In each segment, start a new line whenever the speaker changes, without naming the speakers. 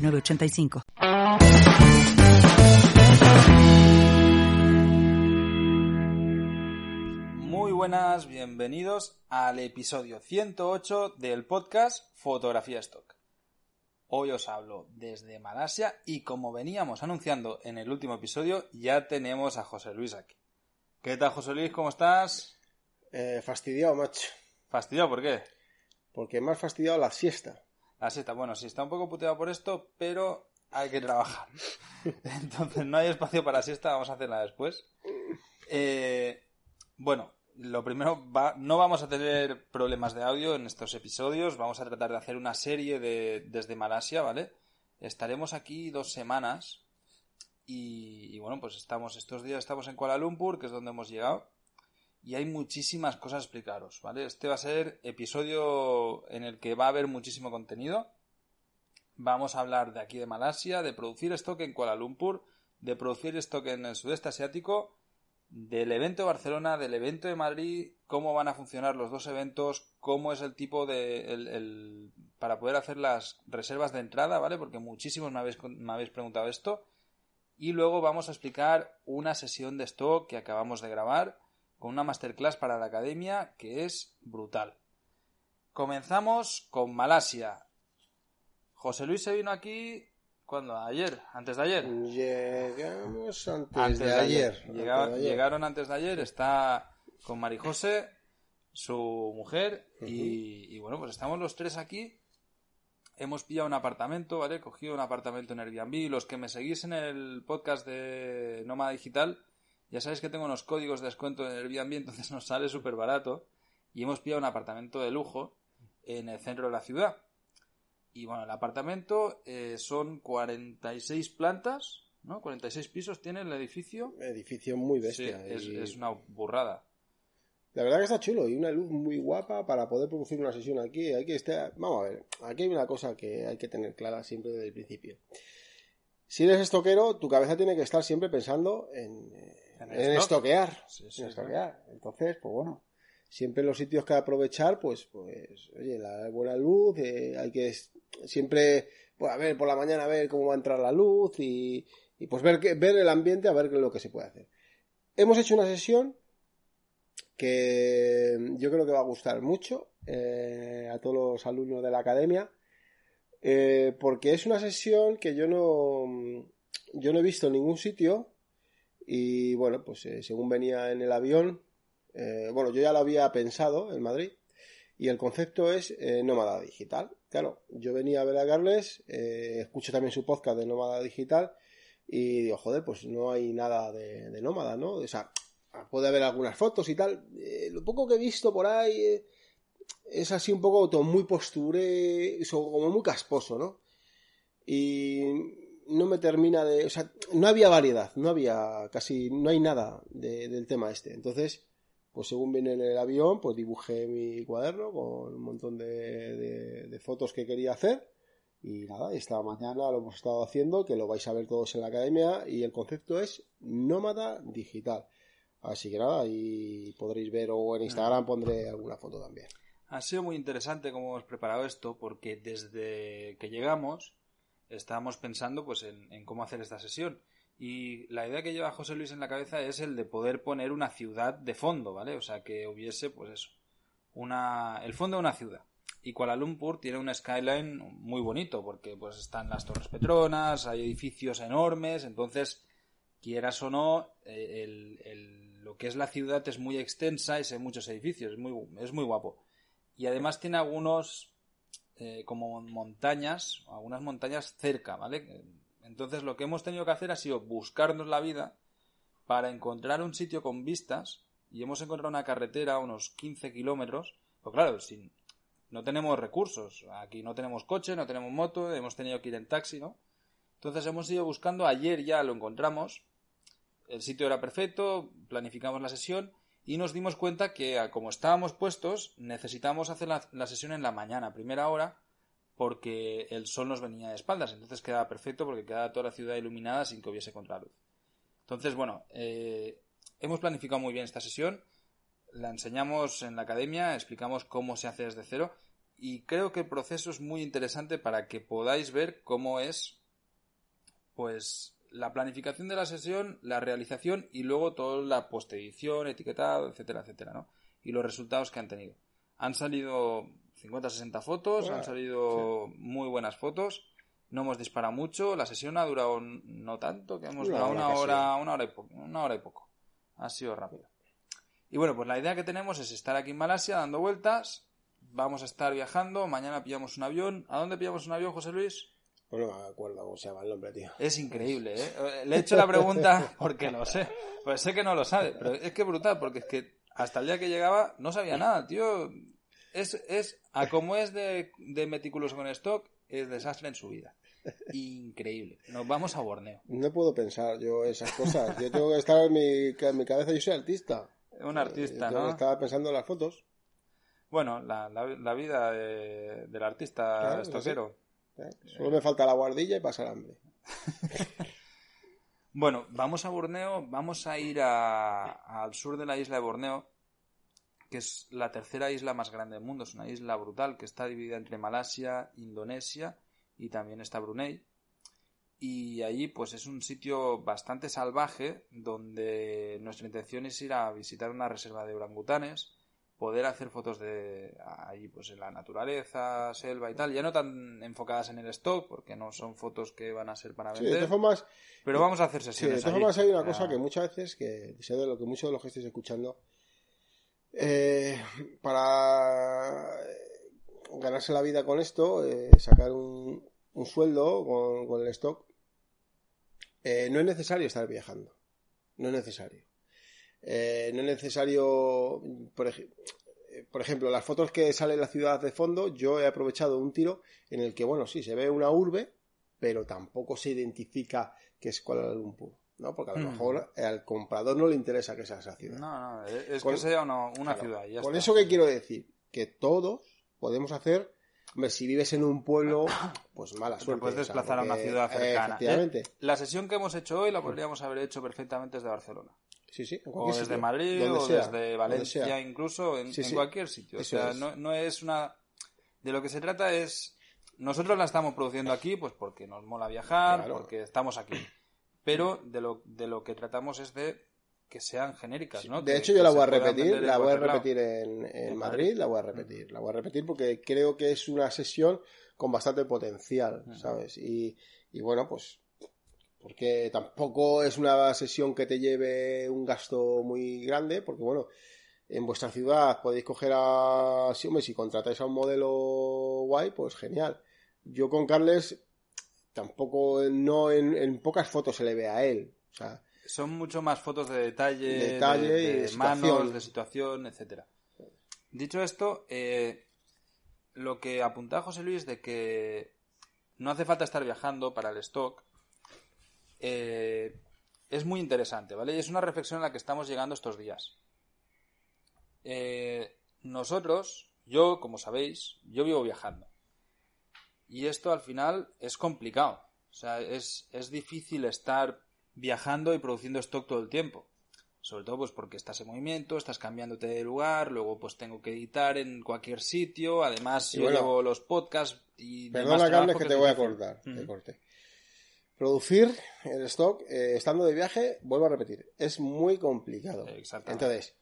906985.
Muy buenas, bienvenidos al episodio 108 del podcast Fotografía Stock. Hoy os hablo desde Malasia y como veníamos anunciando en el último episodio, ya tenemos a José Luis aquí. ¿Qué tal, José Luis? ¿Cómo estás?
Eh, fastidiado, macho.
¿Fastidiado por qué?
Porque me has fastidiado la siesta.
La siesta, bueno, sí está un poco puteado por esto, pero hay que trabajar. Entonces no hay espacio para siesta, vamos a hacerla después. Eh, bueno, lo primero, va, no vamos a tener problemas de audio en estos episodios, vamos a tratar de hacer una serie de, desde Malasia, ¿vale? Estaremos aquí dos semanas y, y bueno, pues estamos, estos días estamos en Kuala Lumpur, que es donde hemos llegado y hay muchísimas cosas a explicaros, ¿vale? Este va a ser episodio en el que va a haber muchísimo contenido. Vamos a hablar de aquí de Malasia, de producir stock en Kuala Lumpur, de producir stock en el sudeste asiático, del evento de Barcelona, del evento de Madrid, cómo van a funcionar los dos eventos, cómo es el tipo de... El, el, para poder hacer las reservas de entrada, ¿vale? Porque muchísimos me habéis, me habéis preguntado esto. Y luego vamos a explicar una sesión de stock que acabamos de grabar con una masterclass para la academia que es brutal. Comenzamos con Malasia. José Luis se vino aquí ¿Cuándo? ¿Ayer? ¿Antes de ayer?
Llegamos antes, antes de, ayer.
ayer. Llega, antes de ayer. Llegaron antes de ayer. Está con Marijose, su mujer, uh -huh. y, y, bueno, pues estamos los tres aquí. Hemos pillado un apartamento, ¿vale? Cogido un apartamento en Airbnb. Los que me seguís en el podcast de Nómada Digital, ya sabéis que tengo unos códigos de descuento en Airbnb, entonces nos sale súper barato. Y hemos pillado un apartamento de lujo en el centro de la ciudad. Y bueno, el apartamento eh, son 46 plantas, ¿no? 46 pisos tiene el edificio.
Edificio muy bestia.
Sí, es, y... es, una burrada.
La verdad que está chulo y una luz muy guapa para poder producir una sesión aquí. Hay que estar... Vamos a ver, aquí hay una cosa que hay que tener clara siempre desde el principio. Si eres estoquero, tu cabeza tiene que estar siempre pensando en, en, en estoquear.
Sí, sí,
en estoquear. Entonces, pues bueno, siempre los sitios que aprovechar, pues, pues, oye, la buena luz, eh, hay que siempre, pues a ver, por la mañana a ver cómo va a entrar la luz y, y pues ver, que, ver el ambiente, a ver lo que se puede hacer. Hemos hecho una sesión que yo creo que va a gustar mucho eh, a todos los alumnos de la academia, eh, porque es una sesión que yo no, yo no he visto en ningún sitio y bueno, pues eh, según venía en el avión, eh, bueno, yo ya lo había pensado en Madrid y el concepto es eh, nómada digital. Claro, yo venía a ver a Carles, escucho también su podcast de nómada digital y digo, joder, pues no hay nada de, nómada, ¿no? O sea, puede haber algunas fotos y tal. Lo poco que he visto por ahí es así un poco todo muy posture, como muy casposo, ¿no? Y no me termina de... O sea, no había variedad, no había casi... No hay nada de, del tema este. Entonces pues según viene en el avión, pues dibujé mi cuaderno con un montón de, de, fotos que quería hacer. Y nada, esta mañana lo hemos estado haciendo, que lo vais a ver todos en la academia, y el concepto es nómada digital. Así que nada, y podréis ver, o en Instagram pondré alguna foto también.
Ha sido muy interesante cómo hemos preparado esto, porque desde que llegamos estábamos pensando pues en, en cómo hacer esta sesión. Y la idea que lleva José Luis en la cabeza es el de poder poner una ciudad de fondo, ¿vale? O sea, que hubiese, pues eso, una, el fondo de una ciudad. Y Kuala Lumpur tiene un skyline muy bonito, porque pues están las Torres Petronas, hay edificios enormes, entonces, quieras o no, el, el, lo que es la ciudad es muy extensa y hay muchos edificios, es muy, es muy guapo. Y además tiene algunos, eh, como montañas, algunas montañas cerca, ¿vale? Entonces lo que hemos tenido que hacer ha sido buscarnos la vida para encontrar un sitio con vistas y hemos encontrado una carretera a unos 15 kilómetros. Pues claro, sin, no tenemos recursos. Aquí no tenemos coche, no tenemos moto, hemos tenido que ir en taxi, ¿no? Entonces hemos ido buscando, ayer ya lo encontramos, el sitio era perfecto, planificamos la sesión y nos dimos cuenta que como estábamos puestos necesitamos hacer la, sesión en la mañana, primera hora, porque el sol nos venía de espaldas, entonces quedaba perfecto porque quedaba toda la ciudad iluminada sin que hubiese contraluz. Entonces, bueno, eh, hemos planificado muy bien esta sesión, la enseñamos en la academia, explicamos cómo se hace desde cero y creo que el proceso es muy interesante para que podáis ver cómo es pues la planificación de la sesión, la realización y luego toda la postedición, etiquetado, etcétera, etcétera, ¿no? Y los resultados que han tenido. Han salido 50-60 fotos, han salido muy buenas fotos, no hemos disparado mucho, la sesión ha durado no tanto, que hemos durado una hora, una hora y poco, una hora y poco. Ha sido rápido. Y bueno, pues la idea que tenemos es estar aquí en Malasia dando vueltas, vamos a estar viajando, mañana pillamos un avión. ¿A dónde pillamos un avión, José Luis?
Pues no me acuerdo cómo se llama el nombre, tío.
Es increíble, ¿eh? Le he hecho la pregunta porque lo sé. Pues sé que no lo sabe, pero es que brutal, porque es que hasta el día que llegaba no sabía nada, tío. Es, es a como es de, de meticuloso con stock, es desastre en su vida. Increíble. Nos vamos a Borneo.
No puedo pensar yo esas cosas. Yo tengo que estar en mi, en mi cabeza, yo soy artista.
Un artista, ¿no?
Estaba pensando en las fotos.
Bueno, la, la, vida del artista estoquero.
Solo me falta la guardilla y pasar hambre.
bueno, vamos a Borneo, vamos a ir al sur de la isla de Borneo, que es la tercera isla más grande del mundo, es una isla brutal que está dividida entre Malasia, Indonesia y también está Brunei. Y allí pues es un sitio bastante salvaje donde nuestra intención es ir a visitar una reserva de orangutanes poder hacer fotos de ahí pues en la naturaleza, selva y tal, ya no tan enfocadas en el stock, porque no son fotos que van a ser para vender.
de todas formas,
pero vamos a hacer sesiones.
de todas formas hay una cosa que muchas veces, que sé de lo que muchos de los que estéis escuchando, eh, para ganarse la vida con esto, eh, sacar un, sueldo con, el stock, eh, no es necesario estar viajando. No es necesario. Eh, no es necesario, por, ejemplo, las fotos que sale la ciudad de fondo, yo he aprovechado un tiro en el que, bueno, sí, se ve una urbe, pero tampoco se identifica que es Kuala Lumpur. ¿no? Porque a lo hmm. mejor al comprador no le interesa que sea esa ciudad.
No, no, es que sea una, ciudad.
con eso que quiero decir, que todos podemos hacer Hombre, si vives en un pueblo, pues mala suerte.
puedes desplazar a una ciudad cercana. ¿eh? La sesión que hemos hecho hoy la podríamos haber hecho perfectamente desde Barcelona.
Sí, sí.
O desde Madrid, o desde Valencia, incluso, en, cualquier sitio. o sea, no, no, es una. De lo que se trata es. Nosotros la estamos produciendo aquí, pues porque nos mola viajar, porque estamos aquí. Pero de lo, de lo que tratamos es de que sean genéricas, ¿no?
De hecho, yo la voy a repetir, la voy a repetir en, Madrid, la voy a repetir, la voy a repetir porque creo que es una sesión con bastante potencial, ¿sabes? Y, y bueno, pues porque tampoco es una sesión que te lleve un gasto muy grande, porque bueno, en vuestra ciudad podéis coger a... Si, hombre, si contratáis a un modelo guay, pues genial. Yo con Carles tampoco, no en, pocas fotos se le ve a él.
Son mucho más fotos de detalle, de, de, manos, de situación, etcétera. Dicho esto, eh, lo que apuntaba José Luis de que no hace falta estar viajando para el stock, eh, es muy interesante, ¿vale? Y es una reflexión a la que estamos llegando estos días. Eh, nosotros, yo, como sabéis, yo vivo viajando. Y esto al final es complicado. O sea, es, es difícil estar viajando y produciendo stock todo el tiempo. Sobre todo pues porque estás en movimiento, estás cambiándote de lugar, luego pues tengo que editar en cualquier sitio, además yo llevo los podcasts y...
Perdona, Carles, que, te voy a cortar, corte. Producir el stock eh, estando de viaje, vuelvo a repetir, es muy complicado. Entonces,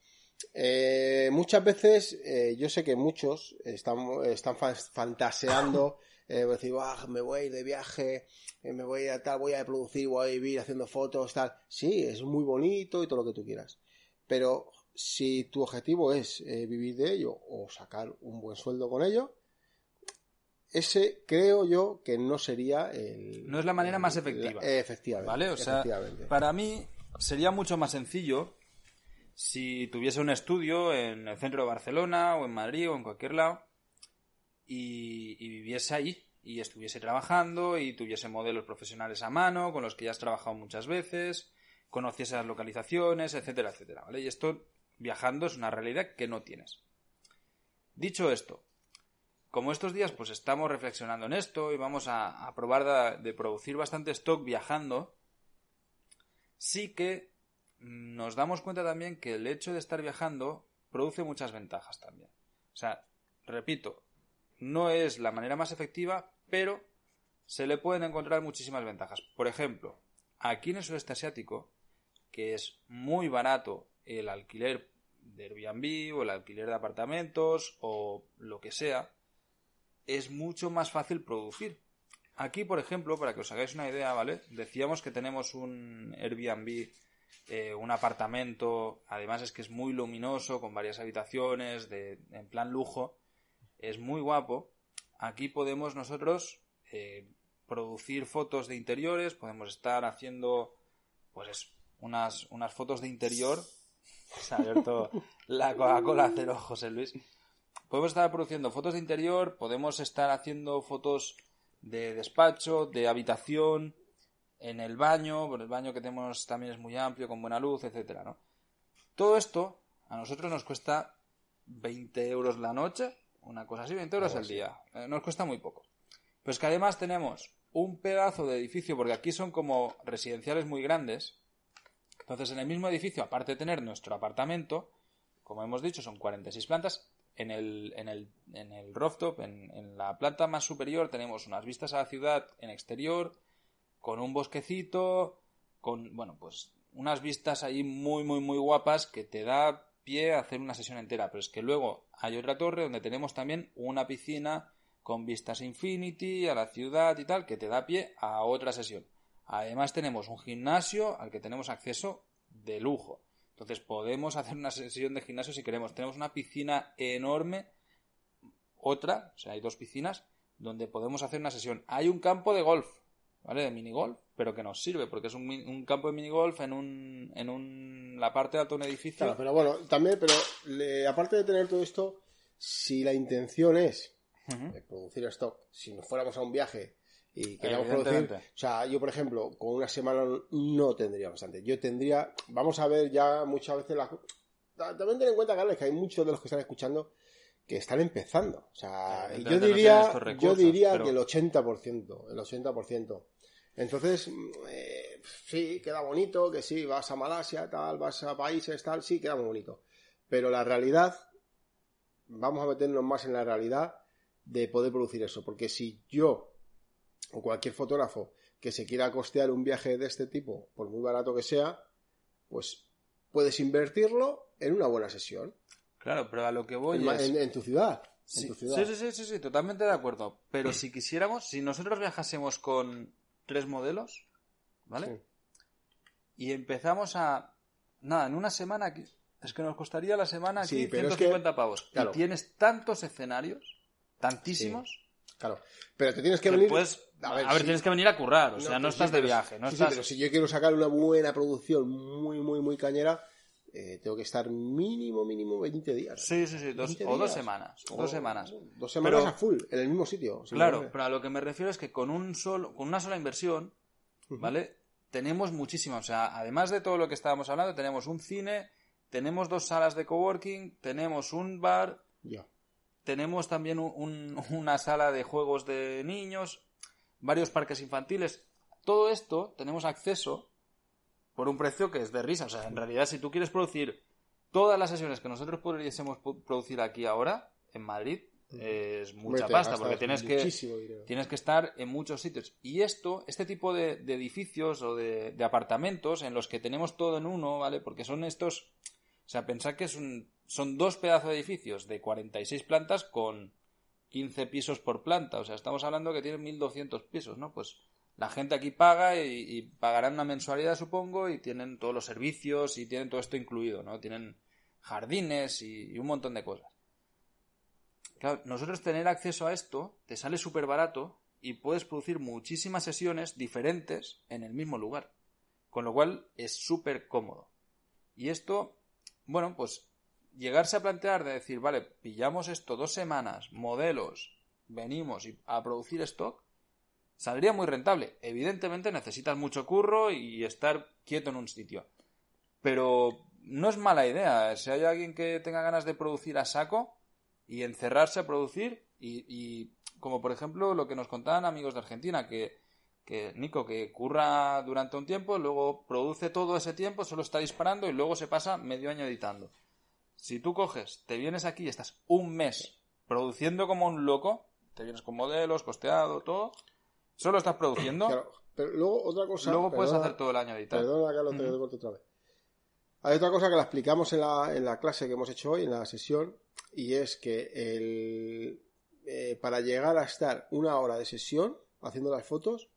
eh, muchas veces, eh, yo sé que muchos están, están fantaseando, decir, me voy a ir de viaje, me voy a tal, voy a producir, voy a vivir haciendo fotos, tal. Sí, es muy bonito y todo lo que tú quieras. Pero si tu objetivo es vivir de ello o sacar un buen sueldo con ello, ese creo yo que no sería el...
No es la manera más efectiva.
efectivamente.
¿Vale? O sea, para mí sería mucho más sencillo si tuviese un estudio en el centro de Barcelona o en Madrid o en cualquier lado y, y viviese ahí y estuviese trabajando y tuviese modelos profesionales a mano con los que ya has trabajado muchas veces, conociese las localizaciones, etcétera, etcétera, ¿vale? Y esto viajando es una realidad que no tienes. Dicho esto, como estos días pues estamos reflexionando en esto y vamos a, probar de, producir bastante stock viajando, sí que nos damos cuenta también que el hecho de estar viajando produce muchas ventajas también. O sea, repito, no es la manera más efectiva, pero se le pueden encontrar muchísimas ventajas. Por ejemplo, aquí en el sudeste asiático, que es muy barato el alquiler de Airbnb o el alquiler de apartamentos o lo que sea, es mucho más fácil producir. Aquí, por ejemplo, para que os hagáis una idea, ¿vale? Decíamos que tenemos un Airbnb, eh, un apartamento, además es que es muy luminoso, con varias habitaciones, de, en plan lujo, es muy guapo. Aquí podemos nosotros eh, producir fotos de interiores, podemos estar haciendo, pues, unas, unas fotos de interior. Se ha abierto la Coca-Cola cero, José Luis podemos estar produciendo fotos de interior, podemos estar haciendo fotos de despacho, de habitación, en el baño, el baño que tenemos también es muy amplio, con buena luz, etcétera, ¿no? Todo esto a nosotros nos cuesta 20 euros la noche, una cosa así, 20 euros al día. Eh, nos cuesta muy poco. Pues que además tenemos un pedazo de edificio, porque aquí son como residenciales muy grandes. Entonces, en el mismo edificio, aparte de tener nuestro apartamento, como hemos dicho, son 46 plantas, en el, rooftop, en, en, la planta más superior, tenemos unas vistas a la ciudad en exterior, con un bosquecito, con, bueno, pues unas vistas ahí muy, muy, muy guapas que te da pie a hacer una sesión entera. Pero es que luego hay otra torre donde tenemos también una piscina con vistas Infinity, a la ciudad y tal, que te da pie a otra sesión. Además tenemos un gimnasio al que tenemos acceso de lujo. Entonces podemos hacer una sesión de gimnasio si queremos. Tenemos una piscina enorme, otra, o sea, hay dos piscinas, donde podemos hacer una sesión. Hay un campo de golf, ¿vale? De minigolf, pero que nos sirve, porque es un, campo de minigolf en un, en un, la parte de alto de un edificio.
Claro, pero bueno, también, pero aparte de tener todo esto, si la intención es producir stock, si nos fuéramos a un viaje y queríamos producir. O sea, yo, por ejemplo, con una semana no tendría bastante. Yo tendría. Vamos a ver ya muchas veces las. También ten en cuenta, Carles, que hay muchos de los que están escuchando que están empezando. O sea, yo diría, yo diría que el 80%, el 80%. Entonces, eh, sí, queda bonito, que sí, vas a Malasia, tal, vas a países, tal, sí, queda muy bonito. Pero la realidad, vamos a meternos más en la realidad de poder producir eso. Porque si yo o cualquier fotógrafo que se quiera costear un viaje de este tipo, por muy barato que sea, pues puedes invertirlo en una buena sesión.
Claro, pero a lo que voy
en,
es...
en, tu ciudad.
Sí. Sí, sí, sí, sí, totalmente de acuerdo. Pero si quisiéramos, si nosotros viajásemos con tres modelos, ¿vale? Y empezamos a... Nada, en una semana... Es que nos costaría la semana aquí 150 pavos. Y tienes tantos escenarios, tantísimos...
Claro, pero te tienes que venir.
a ver, tienes que venir a currar, o sea, no, estás de viaje. No estás...
pero si yo quiero sacar una buena producción muy, muy, muy cañera, eh, tengo que estar mínimo, mínimo 20 días.
Sí, sí, sí, dos, o dos semanas. dos semanas.
Dos semanas a full, en el mismo sitio.
Claro, pero a lo que me refiero es que con, un solo, con una sola inversión, ¿vale? Tenemos muchísima. O sea, además de todo lo que estábamos hablando, tenemos un cine, tenemos dos salas de coworking, tenemos un bar.
Ya.
Tenemos también una sala de juegos de niños, varios parques infantiles. Todo esto tenemos acceso por un precio que es de risa. O sea, en realidad, si tú quieres producir todas las sesiones que nosotros pudiésemos producir aquí ahora, en Madrid, es mucha pasta, porque tienes que, tienes que estar en muchos sitios. Y esto, este tipo de, edificios o de, de, apartamentos en los que tenemos todo en uno, ¿vale? Porque son estos. O sea, pensar que es un, son dos pedazos de edificios de 46 plantas con 15 pisos por planta. O sea, estamos hablando que tienen 1.200 pisos, ¿no? Pues la gente aquí paga y, pagarán una mensualidad, supongo, y tienen todos los servicios y tienen todo esto incluido, ¿no? Tienen jardines y, un montón de cosas. Claro, nosotros tener acceso a esto te sale súper barato y puedes producir muchísimas sesiones diferentes en el mismo lugar. Con lo cual es súper cómodo. Y esto, bueno, pues llegarse a plantear de decir, vale, pillamos esto dos semanas, modelos, venimos a producir stock, saldría muy rentable. Evidentemente necesitas mucho curro y estar quieto en un sitio. Pero no es mala idea. Si hay alguien que tenga ganas de producir a saco y encerrarse a producir, y, y como por ejemplo lo que nos contaban amigos de Argentina, que, que Nico, que curra durante un tiempo, luego produce todo ese tiempo, solo está disparando y luego se pasa medio año editando. Si tú coges, te vienes aquí y estás un mes produciendo como un loco, te vienes con modelos, costeado, todo, solo estás produciendo,
Claro, pero luego otra cosa.
luego puedes
perdona-
hacer todo el año editando.
Perdona, Carlos, te
Ujú.
corto otra vez. Hay otra cosa que la explicamos en la, en la clase que hemos hecho hoy, en la sesión, y es que el, eh, para llegar a estar una hora de sesión haciendo las fotos,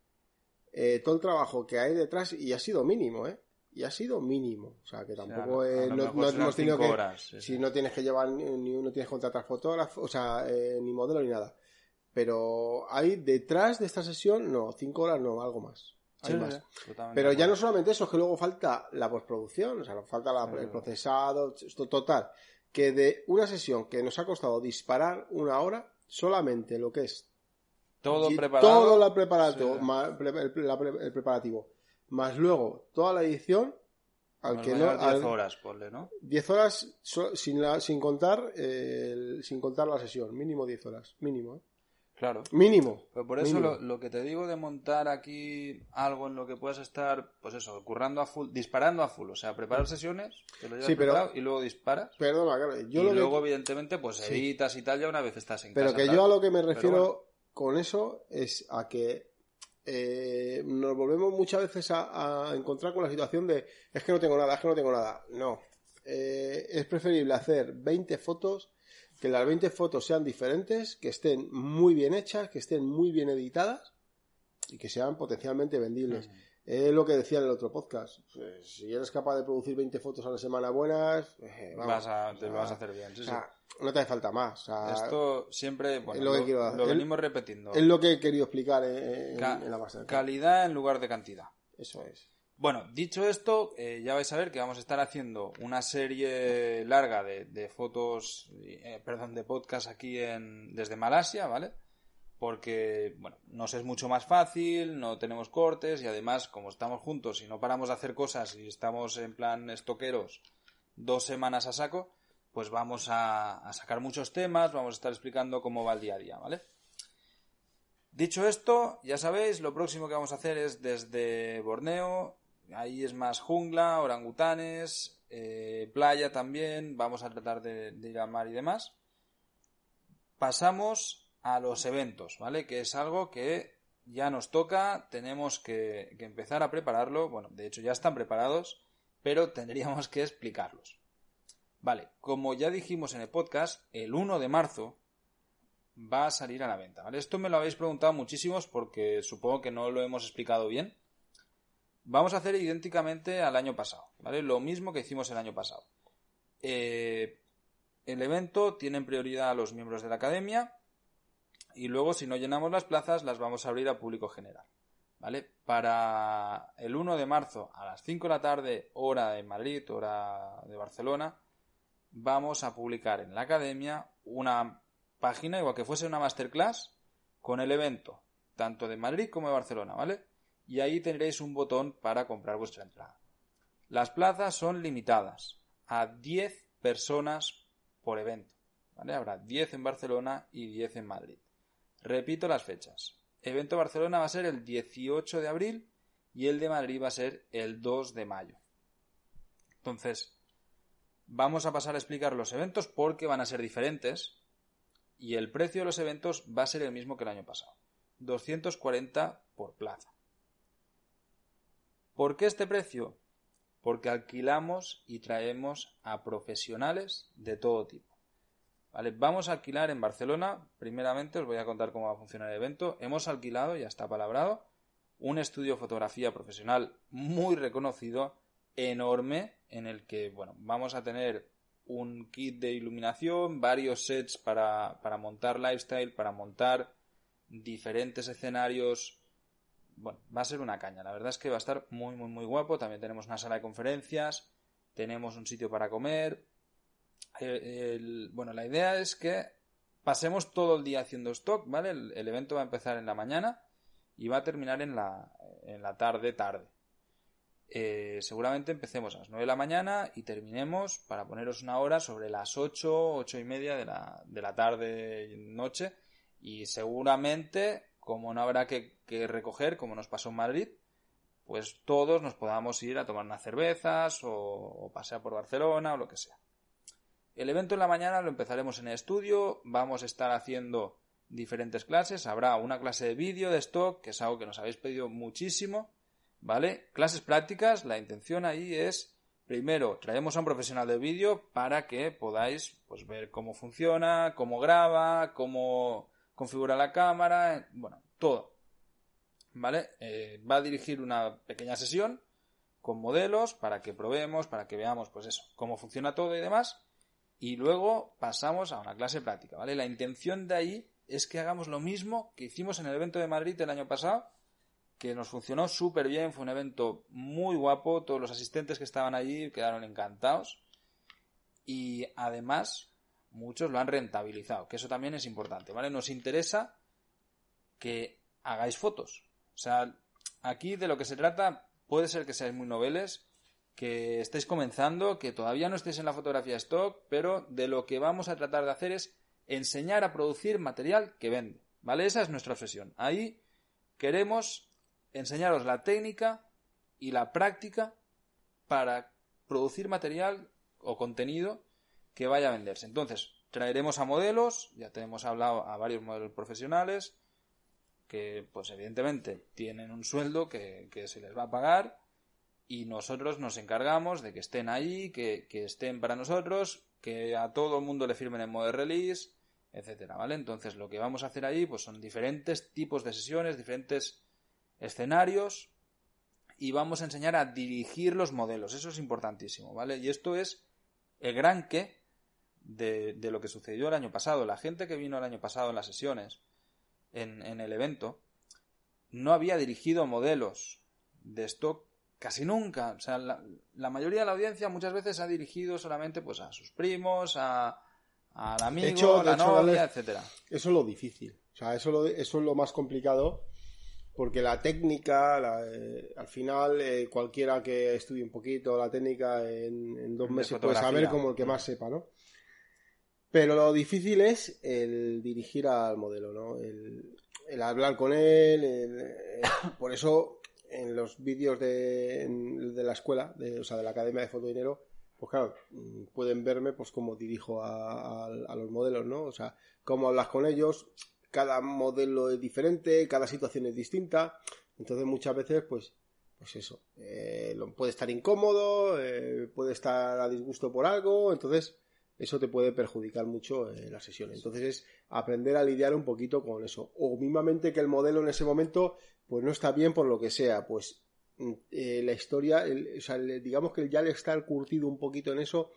eh, todo el trabajo que hay detrás, y ha sido mínimo, ¿eh? Y ha sido mínimo. O sea, que tampoco
O sea,
eh, no, hemos tenido que.
horas, sí,
si
sí.
no tienes que llevar ni, uno tienes que contratar fotógrafo, o sea, eh, ni modelo ni nada. Pero hay detrás de esta sesión, no, cinco horas no, algo más. Hay más. Pero ya no solamente eso, es que luego falta la postproducción, o sea, nos falta la- el procesado, esto total. Que de una sesión que nos ha costado disparar una hora, solamente lo que es
Todo preparado.
todo preparativo, pre- el, la pre- el preparativo, más luego toda la edición, al que no,
llevar 10
al-
horas, ponle, ¿no?
10 horas so- sin, la- sin contar eh, el- sin contar la sesión, mínimo 10 horas, mínimo, ¿eh?
Claro.
mínimo.
Pero por eso lo, lo que te digo de montar aquí algo en lo que puedas estar, pues eso, currando a full, disparando a full, o sea, preparar sesiones, te lo llevas
Sí, pero-
y luego disparas.
Perdona, claro, yo
y
lo que-
luego, evidentemente, pues
Sí.
editas y tal ya una vez estás en
Pero
casa.
que
tal.
yo a lo que me
Pero
refiero
bueno.
con eso es a que eh, nos volvemos muchas veces a, encontrar con la situación de es que no tengo nada, es que no tengo nada. No. Eh, es preferible hacer 20 fotos, que las 20 fotos sean diferentes, que estén muy bien hechas, que estén muy bien editadas y que sean potencialmente vendibles.
Ujú.
Es lo que decía en el otro podcast. Pues, si eres capaz de producir 20 fotos a la semana buenas, eh, vamos,
Vas a, te lo vas a hacer bien. sí, sí.
no te hace falta más.
Esto siempre, bueno,
es lo que El-
venimos repitiendo.
Es lo que he querido explicar en- en la
calidad en lugar de cantidad.
Eso es.
Bueno, dicho esto, eh, ya vais a ver que vamos a estar haciendo una serie larga de, de fotos, eh, perdón, de podcast aquí en, desde Malasia, ¿vale? Porque, bueno, nos es mucho más fácil, no tenemos cortes y además, como estamos juntos y no paramos de hacer cosas y estamos en plan estoqueros dos semanas a saco, pues vamos a, a sacar muchos temas, vamos a estar explicando cómo va el día a día, ¿vale? Dicho esto, ya sabéis, lo próximo que vamos a hacer es desde Borneo. Ahí es más jungla, orangutanes, eh, playa también. Vamos a tratar de, de ir al mar y demás. Pasamos a los eventos, ¿vale? Que es algo que ya nos toca. Tenemos que, empezar a prepararlo. Bueno, de hecho ya están preparados, pero tendríamos que explicarlos. Vale, como ya dijimos en el podcast, el 1 de marzo va a salir a la venta. ¿vale? Esto me lo habéis preguntado muchísimos porque supongo que no lo hemos explicado bien. Vamos a hacer idénticamente al año pasado, ¿vale? Lo mismo que hicimos el año pasado. Eh, el evento tiene en prioridad a los miembros de la academia y luego si no llenamos las plazas las vamos a abrir a público general, ¿vale? Para el 1 de marzo a las 5 de la tarde, hora de Madrid, hora de Barcelona, vamos a publicar en la academia una página, igual que fuese una masterclass, con el evento, tanto de Madrid como de Barcelona, ¿vale? Y ahí tendréis un botón para comprar vuestra entrada. Las plazas son limitadas a 10 personas por evento, ¿vale? Habrá 10 en Barcelona y 10 en Madrid. Repito las fechas. Evento Barcelona va a ser el 18 de abril y el de Madrid va a ser el 2 de mayo. Entonces, vamos a pasar a explicar los eventos porque van a ser diferentes y el precio de los eventos va a ser el mismo que el año pasado. 240 por plaza. ¿Por qué este precio? Porque alquilamos y traemos a profesionales de todo tipo. Vamos a alquilar en Barcelona. Primeramente os voy a contar cómo va a funcionar el evento. Hemos alquilado, ya está palabrado, un estudio de fotografía profesional muy reconocido, enorme, en el que bueno, vamos a tener un kit de iluminación, varios sets para, para montar lifestyle, para montar diferentes escenarios. Bueno, va a ser una caña. La verdad es que va a estar muy, muy, muy guapo. También tenemos una sala de conferencias, tenemos un sitio para comer. Eh, bueno, la idea es que pasemos todo el día haciendo stock, ¿vale? El, el evento va a empezar en la mañana y va a terminar en la, en la tarde, tarde. Eh, seguramente empecemos a las 9 de la mañana y terminemos para poneros una hora sobre las 8, 8 y media de la, de la tarde noche y seguramente como no habrá que, que, recoger como nos pasó en Madrid pues todos nos podamos ir a tomar unas cervezas o, o pasear por Barcelona o lo que sea el evento en la mañana lo empezaremos en estudio vamos a estar haciendo diferentes clases habrá una clase de vídeo de stock que es algo que nos habéis pedido muchísimo ¿Vale? Clases prácticas, la intención ahí es, primero, traemos a un profesional de vídeo para que podáis pues, ver cómo funciona, cómo graba, cómo configura la cámara, bueno, todo. ¿Vale? Eh, va a dirigir una pequeña sesión con modelos para que probemos, para que veamos, pues eso, cómo funciona todo y demás. Y luego pasamos a una clase práctica, ¿vale? La intención de ahí es que hagamos lo mismo que hicimos en el evento de Madrid el año pasado, que nos funcionó súper bien, fue un evento muy guapo, todos los asistentes que estaban allí quedaron encantados y además muchos lo han rentabilizado, que eso también es importante, ¿vale? Nos interesa que hagáis fotos. O sea, aquí de lo que se trata puede ser que seáis muy noveles, que estéis comenzando, que todavía no estéis en la fotografía stock, pero de lo que vamos a tratar de hacer es enseñar a producir material que vende, ¿vale? Esa es nuestra obsesión. Ahí queremos enseñaros la técnica y la práctica para producir material o contenido que vaya a venderse. Entonces, traeremos a modelos, ya tenemos hablado a varios modelos profesionales que, pues evidentemente, tienen un sueldo que, se les va a pagar y nosotros nos encargamos de que estén ahí, que, que estén para nosotros, que a todo el mundo le firmen el modo de release, etcétera, ¿vale? Entonces, lo que vamos a hacer ahí, pues son diferentes tipos de sesiones, diferentes escenarios y vamos a enseñar a dirigir los modelos. Eso es importantísimo, ¿vale? Y esto es el gran qué de, lo que sucedió el año pasado. La gente que vino el año pasado en las sesiones, en, el evento, no había dirigido modelos de stock casi nunca. O sea, la, mayoría de la audiencia muchas veces ha dirigido solamente pues a sus primos, a, al amigo, a la novia, etcétera.
Eso es lo difícil. O sea, eso, eso es lo más complicado porque la técnica, eh, al final, eh, cualquiera que estudie un poquito la técnica en, dos meses puede saber como el que más sepa, ¿no? Pero lo difícil es el dirigir al modelo, ¿no? El, hablar con él, eh, por eso en los vídeos de, la escuela, de, o sea, de la Academia de Fotodinero, pues claro, mm, pueden verme pues cómo dirijo a, a los modelos, ¿no? O sea, cómo hablas con ellos, cada modelo es diferente, cada situación es distinta, entonces muchas veces pues pues eso, eh, puede estar incómodo, eh, puede estar a disgusto por algo, entonces eso te puede perjudicar mucho en eh, la sesión. Entonces es aprender a lidiar un poquito con eso. O mismamente que el modelo en ese momento pues no está bien por lo que sea, pues mm, la historia, o sea, digamos que ya le está curtido un poquito en eso,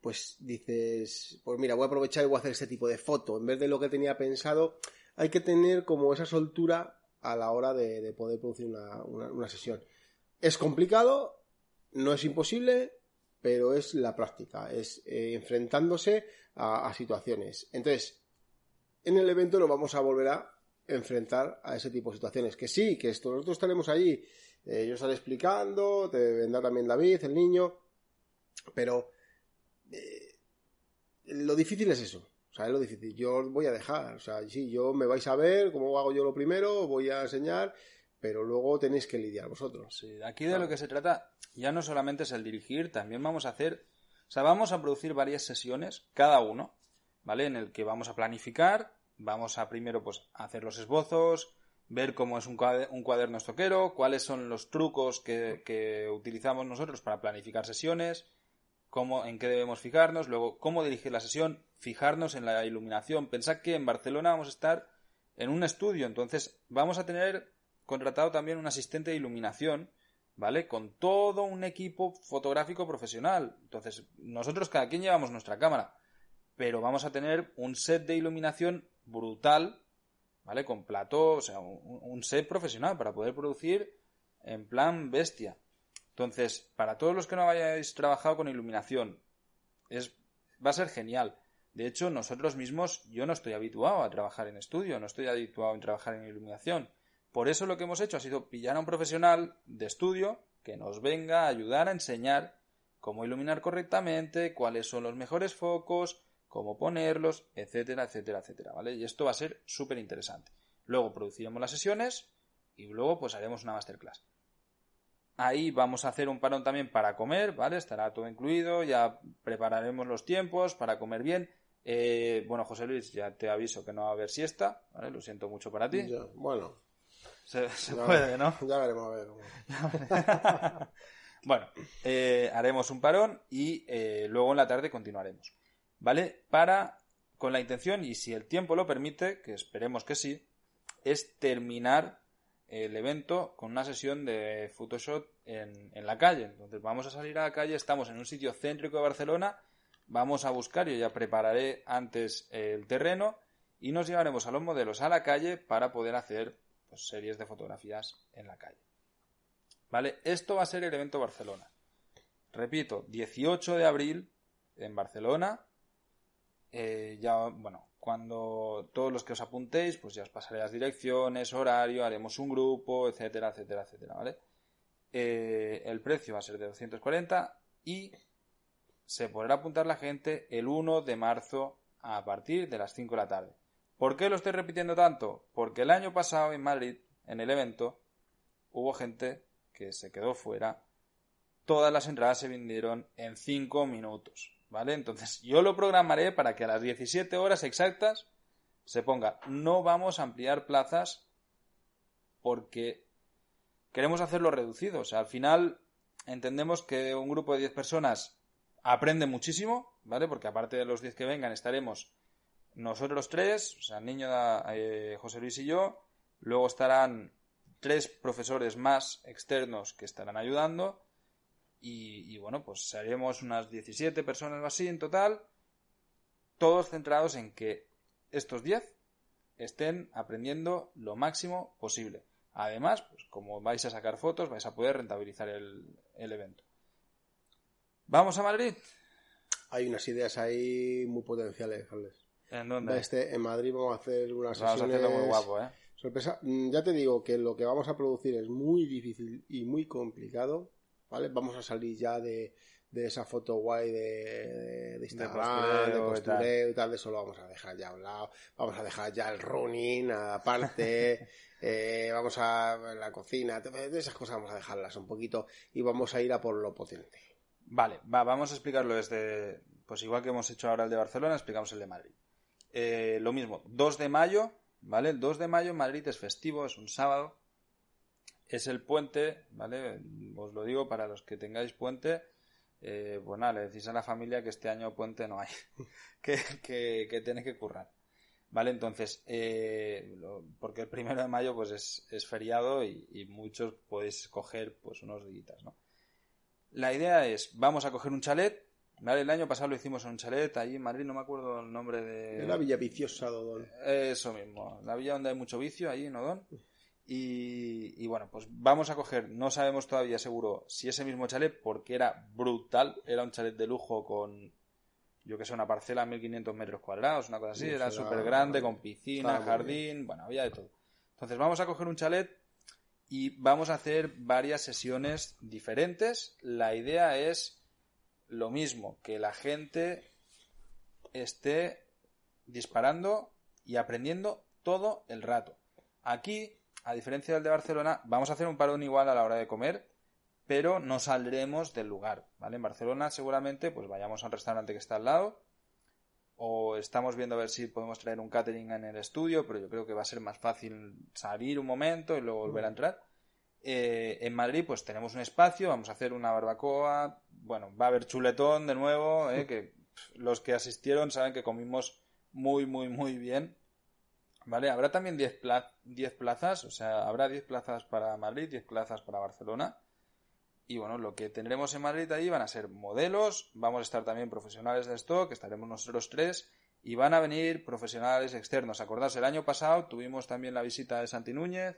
pues dices, pues mira, voy a aprovechar y voy a hacer este tipo de foto. En vez de lo que tenía pensado, hay que tener como esa soltura a la hora de, poder producir una, sesión. Es complicado, no es imposible, pero es la práctica, es eh, enfrentándose a, situaciones. Entonces, en el evento nos vamos a volver a enfrentar a ese tipo de situaciones. Que sí, que esto, nosotros estaremos allí, eh, yo estaré explicando, te vendrá también David, el niño, pero eh, lo difícil es eso. O sea, es lo difícil. Yo os voy a dejar. O sea, sí, yo me vais a ver cómo hago yo lo primero, voy a enseñar, pero luego tenéis que lidiar vosotros.
Sí, aquí de lo que se trata ya no solamente es el dirigir, también vamos a hacer, o sea, vamos a producir varias sesiones, cada uno, ¿vale? En el que vamos a planificar, vamos a primero pues hacer los esbozos, ver cómo es un cuaderno estoquero, cuáles son los trucos que, que utilizamos nosotros para planificar sesiones, cómo, en qué debemos fijarnos, luego cómo dirigir la sesión, fijarnos en la iluminación. Pensad que en Barcelona vamos a estar en un estudio, entonces vamos a tener contratado también un asistente de iluminación, ¿vale? Con todo un equipo fotográfico profesional. Entonces, nosotros cada quien llevamos nuestra cámara, pero vamos a tener un set de iluminación brutal, ¿vale? Con plató, o sea, un set profesional para poder producir en plan bestia. Entonces, para todos los que no hayáis trabajado con iluminación, es, va a ser genial. De hecho, nosotros mismos, yo no estoy habituado a trabajar en estudio, no estoy habituado a trabajar en iluminación. Por eso lo que hemos hecho ha sido pillar a un profesional de estudio que nos venga a ayudar a enseñar cómo iluminar correctamente, cuáles son los mejores focos, cómo ponerlos, etcétera, etcétera, etcétera, ¿vale? Y esto va a ser súper interesante. Luego produciremos las sesiones y luego pues haremos una masterclass. Ahí vamos a hacer un parón también para comer, ¿vale? Estará todo incluido, ya prepararemos los tiempos para comer bien. Eh, bueno, José Luis, ya te aviso que no va a haber siesta, ¿vale? Lo siento mucho para ti.
bueno.
Se, puede, ¿no?
Ya veremos a ver.
bueno, eh, haremos un parón y eh, luego en la tarde continuaremos. ¿Vale? Para, con la intención, y si el tiempo lo permite, que esperemos que sí, es terminar el evento con una sesión de Photoshop en, en la calle. Entonces vamos a salir a la calle, estamos en un sitio céntrico de Barcelona, vamos a buscar, yo ya prepararé antes el terreno y nos llevaremos a los modelos a la calle para poder hacer pues, series de fotografías en la calle. ¿Vale? Esto va a ser el evento Barcelona. Repito, 18 de abril en Barcelona. Eh, ya, bueno, cuando todos los que os apuntéis, pues ya os pasaré las direcciones, horario, haremos un grupo, etcétera, etcétera, etcétera, ¿vale? Eh, el precio va a ser de 240 y se podrá apuntar la gente el 1 de marzo a partir de las 5 de la tarde. ¿Por qué lo estoy repitiendo tanto? Porque el año pasado en Madrid, en el evento, hubo gente que se quedó fuera. Todas las entradas se vendieron en 5 minutos. ¿Vale? Entonces yo lo programaré para que a las 17 horas exactas se ponga. No vamos a ampliar plazas porque queremos hacerlo reducido. O sea, al final entendemos que un grupo de 10 personas aprende muchísimo, ¿vale? Porque aparte de los 10 que vengan estaremos nosotros tres, o sea, niño eh, José Luis y yo. Luego estarán tres profesores más externos que estarán ayudando y, bueno, pues seremos unas 17 personas o así en total, todos centrados en que estos 10 estén aprendiendo lo máximo posible. Además, pues como vais a sacar fotos, vais a poder rentabilizar el, evento. ¿Vamos a Madrid?
Hay unas ideas ahí muy potenciales,
¿En dónde?
Este, en Madrid vamos a hacer unas
vamos
sesiones...
a muy guapo, ¿eh?
Sorpresa. Mm, ya te digo que lo que vamos a producir es muy difícil y muy complicado. ¿vale? Vamos a salir ya de, esa foto guay de, de Instagram, de postureo, y, tal. de eso lo vamos a dejar ya a un lado, vamos a dejar ya el running aparte, eh, vamos a la cocina, de esas cosas vamos a dejarlas un poquito y vamos a ir a por lo potente.
Vale, va, vamos a explicarlo desde, pues igual que hemos hecho ahora el de Barcelona, explicamos el de Madrid. Eh, lo mismo, 2 de mayo, ¿vale? El 2 de mayo en Madrid es festivo, es un sábado, es el puente, ¿vale? Os lo digo para los que tengáis puente, eh, pues nada, le decís a la familia que este año puente no hay, que, que, que que currar. ¿Vale? Entonces, eh, porque el primero de mayo pues es, es feriado y, muchos podéis coger pues unos días, ¿no? La idea es, vamos a coger un chalet, ¿vale? El año pasado lo hicimos en un chalet, ahí en Madrid, no me acuerdo el nombre de...
la Villa Viciosa, Dodón.
Eso mismo, la villa donde hay mucho vicio, ahí en Odón. Y, bueno, pues vamos a coger, no sabemos todavía seguro si ese mismo chalet, porque era brutal, era un chalet de lujo con, yo que sé, una parcela de 1500 metros cuadrados, una cosa así, era súper grande, con piscina, jardín, bueno, había de todo. Entonces vamos a coger un chalet y vamos a hacer varias sesiones diferentes. La idea es lo mismo, que la gente esté disparando y aprendiendo todo el rato. Aquí a diferencia del de Barcelona, vamos a hacer un parón igual a la hora de comer, pero no saldremos del lugar, ¿vale? En Barcelona seguramente pues vayamos a un restaurante que está al lado o estamos viendo a ver si podemos traer un catering en el estudio, pero yo creo que va a ser más fácil salir un momento y luego volver a entrar. Eh, en Madrid pues tenemos un espacio, vamos a hacer una barbacoa, bueno, va a haber chuletón de nuevo, ¿eh? que los que asistieron saben que comimos muy, muy, muy bien ¿Vale? Habrá también 10, plazas, o sea, habrá 10 plazas para Madrid, 10 plazas para Barcelona. Y bueno, lo que tendremos en Madrid ahí van a ser modelos, vamos a estar también profesionales de stock, estaremos nosotros tres, y van a venir profesionales externos. Acordaos, el año pasado tuvimos también la visita de Santi Núñez,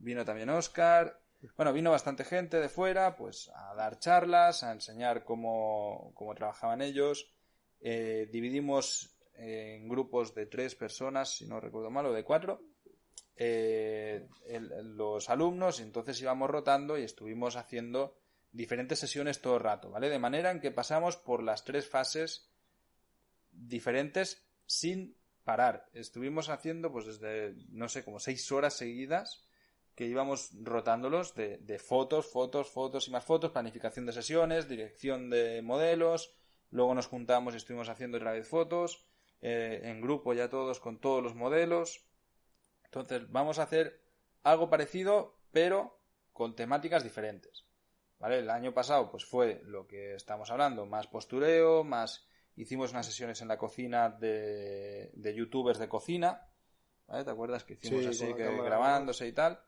vino también Oscar, bueno, vino bastante gente de fuera, pues a dar charlas, a enseñar cómo, cómo trabajaban ellos. Eh, dividimos en grupos de tres personas, si no recuerdo mal, o de cuatro, eh, los alumnos, entonces íbamos rotando y estuvimos haciendo diferentes sesiones todo el rato, ¿vale? De manera en que pasamos por las tres fases diferentes sin parar. Estuvimos haciendo, pues desde, no sé, como seis horas seguidas que íbamos rotándolos de, de fotos, fotos, fotos y más fotos, planificación de sesiones, dirección de modelos, luego nos juntamos y estuvimos haciendo otra vez fotos, eh, en grupo ya todos con todos los modelos. Entonces vamos a hacer algo parecido, pero con temáticas diferentes. ¿Vale? El año pasado pues fue lo que estamos hablando, más postureo, más hicimos unas sesiones en la cocina de, de youtubers de cocina, ¿vale? ¿Te acuerdas que hicimos así que grabándose y tal?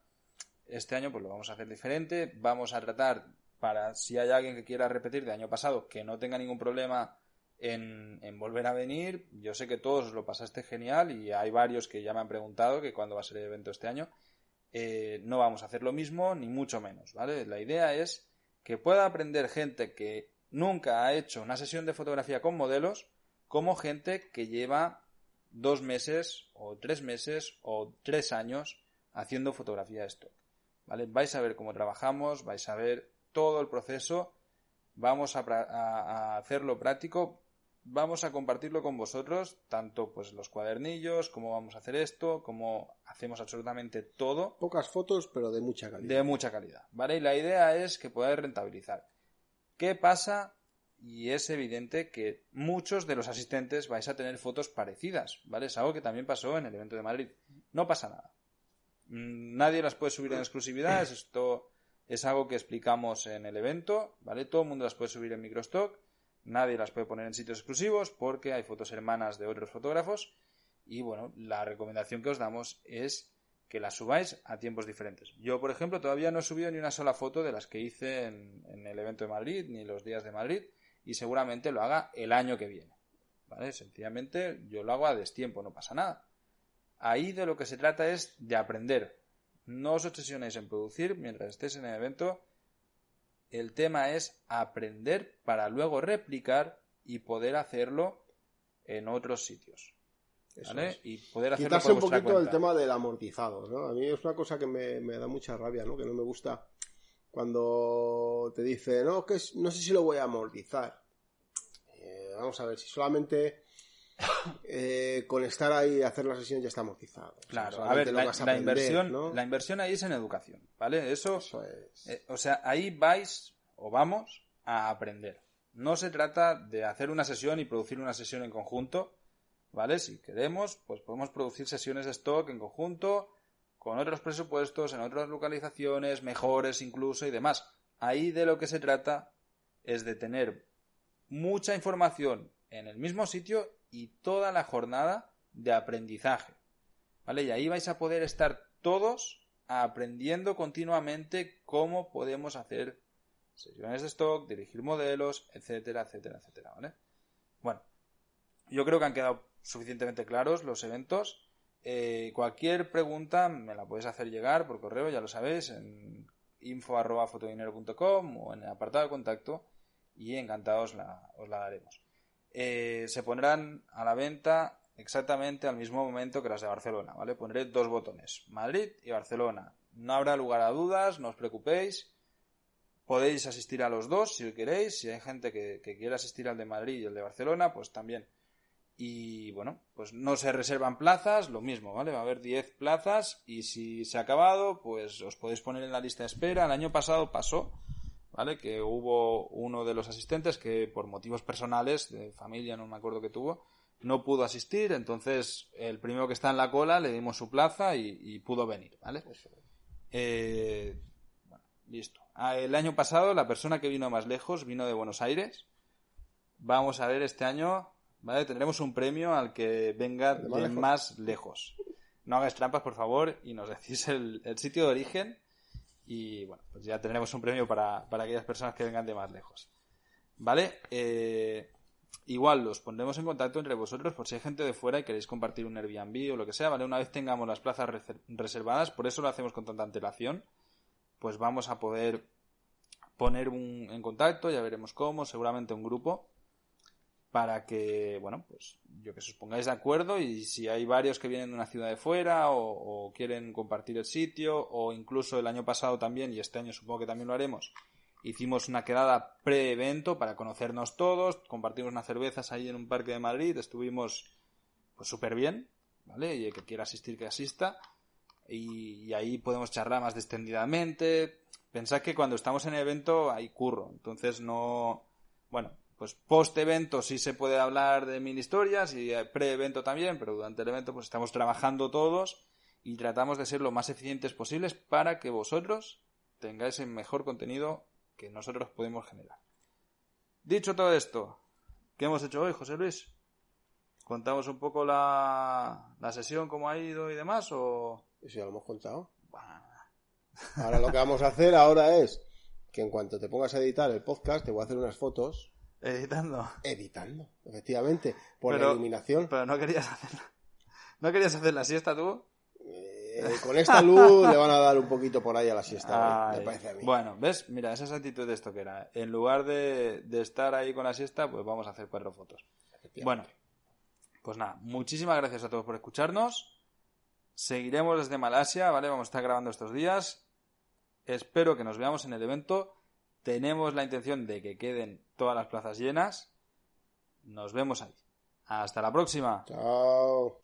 Este año pues lo vamos a hacer diferente, vamos a tratar para si hay alguien que quiera repetir de año pasado que no tenga ningún problema en, volver a venir. Yo sé que todos lo pasaste genial y hay varios que ya me han preguntado que cuándo va a ser el evento este año. Eh, no vamos a hacer lo mismo, ni mucho menos. La idea es que pueda aprender gente que nunca ha hecho una sesión de fotografía con modelos, como gente que lleva dos meses o tres meses o tres años haciendo fotografía de stock. ¿Vale? Vais a ver cómo trabajamos, vais a ver todo el proceso, vamos a, a, hacerlo práctico, vamos a compartirlo con vosotros, tanto pues los cuadernillos, cómo vamos a hacer esto, cómo hacemos absolutamente todo.
Pocas fotos, pero de mucha calidad.
De mucha calidad, ¿vale? Y la idea es que podáis rentabilizar. ¿Qué pasa? Y es evidente que muchos de los asistentes vais a tener fotos parecidas, ¿vale? Es algo que también pasó en el evento de Madrid. No pasa nada. Mm, nadie las puede subir en exclusividad, esto es algo que explicamos en el evento, ¿vale? Todo el mundo las puede subir en microstock Nadie las puede poner en sitios exclusivos porque hay fotos hermanas de otros fotógrafos. Y bueno, la recomendación que os damos es que las subáis a tiempos diferentes. Yo, por ejemplo, todavía no he subido ni una sola foto de las que hice en, el evento de Madrid, ni los días de Madrid, y seguramente lo haga el año que viene. ¿Vale? Sencillamente yo lo hago a destiempo, no pasa nada. Ahí de lo que se trata es de aprender. No os obsesionéis en producir mientras estéis en el evento el tema es aprender para luego replicar y poder hacerlo en otros sitios. ¿vale? Y poder hacerlo
Quitarse un poquito el tema del amortizado, ¿no? A mí es una cosa que me, da mucha rabia, ¿no? Que no me gusta cuando te dice, no, que no sé si lo voy a amortizar. Eh, vamos a ver, si solamente eh, con estar ahí y hacer la sesión ya está amortizado.
Claro, a ver, la, inversión, la inversión ahí es en educación, ¿vale? Eso, es. Eh, o sea, ahí vais o vamos a aprender. No se trata de hacer una sesión y producir una sesión en conjunto, ¿vale? Si queremos, pues podemos producir sesiones de stock en conjunto, con otros presupuestos, en otras localizaciones, mejores incluso y demás. Ahí de lo que se trata es de tener mucha información en el mismo sitio y toda la jornada de aprendizaje. ¿Vale? Y ahí vais a poder estar todos aprendiendo continuamente cómo podemos hacer sesiones de stock, dirigir modelos, etcétera, etcétera, etcétera, ¿vale? Bueno, yo creo que han quedado suficientemente claros los eventos. Eh, cualquier pregunta me la podéis hacer llegar por correo, ya lo sabéis, en info.fotodinero.com o en el apartado de contacto y encantados os la daremos. Eh, se pondrán a la venta exactamente al mismo momento que las de Barcelona, ¿vale? Pondré dos botones, Madrid y Barcelona. No habrá lugar a dudas, no os preocupéis. Podéis asistir a los dos si queréis. Si hay gente que, que quiere asistir al de Madrid y el de Barcelona, pues también. Y bueno, pues no se reservan plazas, lo mismo, ¿vale? Va a haber 10 plazas y si se ha acabado, pues os podéis poner en la lista de espera. El año pasado pasó ¿vale? Que hubo uno de los asistentes que por motivos personales, de familia, no me acuerdo que tuvo, no pudo asistir, entonces el primero que está en la cola le dimos su plaza y, pudo venir, ¿vale? Eh, bueno, listo. Ah, el año pasado la persona que vino más lejos vino de Buenos Aires. Vamos a ver este año, ¿vale? Tendremos un premio al que venga de más, lejos. No hagáis trampas, por favor, y nos decís el sitio de origen y bueno, pues ya tendremos un premio para, aquellas personas que vengan de más lejos. ¿Vale? Eh, igual los pondremos en contacto entre vosotros por si hay gente de fuera y queréis compartir un Airbnb o lo que sea, ¿vale? Una vez tengamos las plazas reservadas, por eso lo hacemos con tanta antelación, pues vamos a poder poner un, en contacto, ya veremos cómo, seguramente un grupo. Para que, bueno, pues yo que os pongáis de acuerdo y si hay varios que vienen de una ciudad de fuera o, quieren compartir el sitio o incluso el año pasado también y este año supongo que también lo haremos, hicimos una quedada pre-evento para conocernos todos, compartimos unas cervezas ahí en un parque de Madrid, estuvimos pues súper bien, ¿vale? Y el que quiera asistir que asista y, y ahí podemos charlar más distendidamente. Pensad que cuando estamos en el evento hay curro, entonces no, bueno, pues post evento sí se puede hablar de mil historias y pre evento también, pero durante el evento pues estamos trabajando todos y tratamos de ser lo más eficientes posibles para que vosotros tengáis el mejor contenido que nosotros podemos generar. Dicho todo esto, ¿qué hemos hecho hoy, José Luis? ¿Contamos un poco la, la sesión, cómo ha ido y demás? O...
Eso ya lo hemos contado. Ahora lo que vamos a hacer ahora es que en cuanto te pongas a editar el podcast te voy a hacer unas fotos
Editando.
Editando, efectivamente. Por pero, la iluminación.
Pero no querías hacer. ¿No querías hacer la siesta tú?
Eh, con esta luz le van a dar un poquito por ahí a la siesta,
Ay,
me parece a mí.
Bueno, ¿ves? Mira, esa es actitud de esto que era. En lugar de, de, estar ahí con la siesta, pues vamos a hacer cuatro fotos. Bueno, pues nada, muchísimas gracias a todos por escucharnos. Seguiremos desde Malasia, ¿vale? Vamos a estar grabando estos días. Espero que nos veamos en el evento. Tenemos la intención de que queden todas las plazas llenas. Nos vemos ahí. Hasta la próxima.
Chao.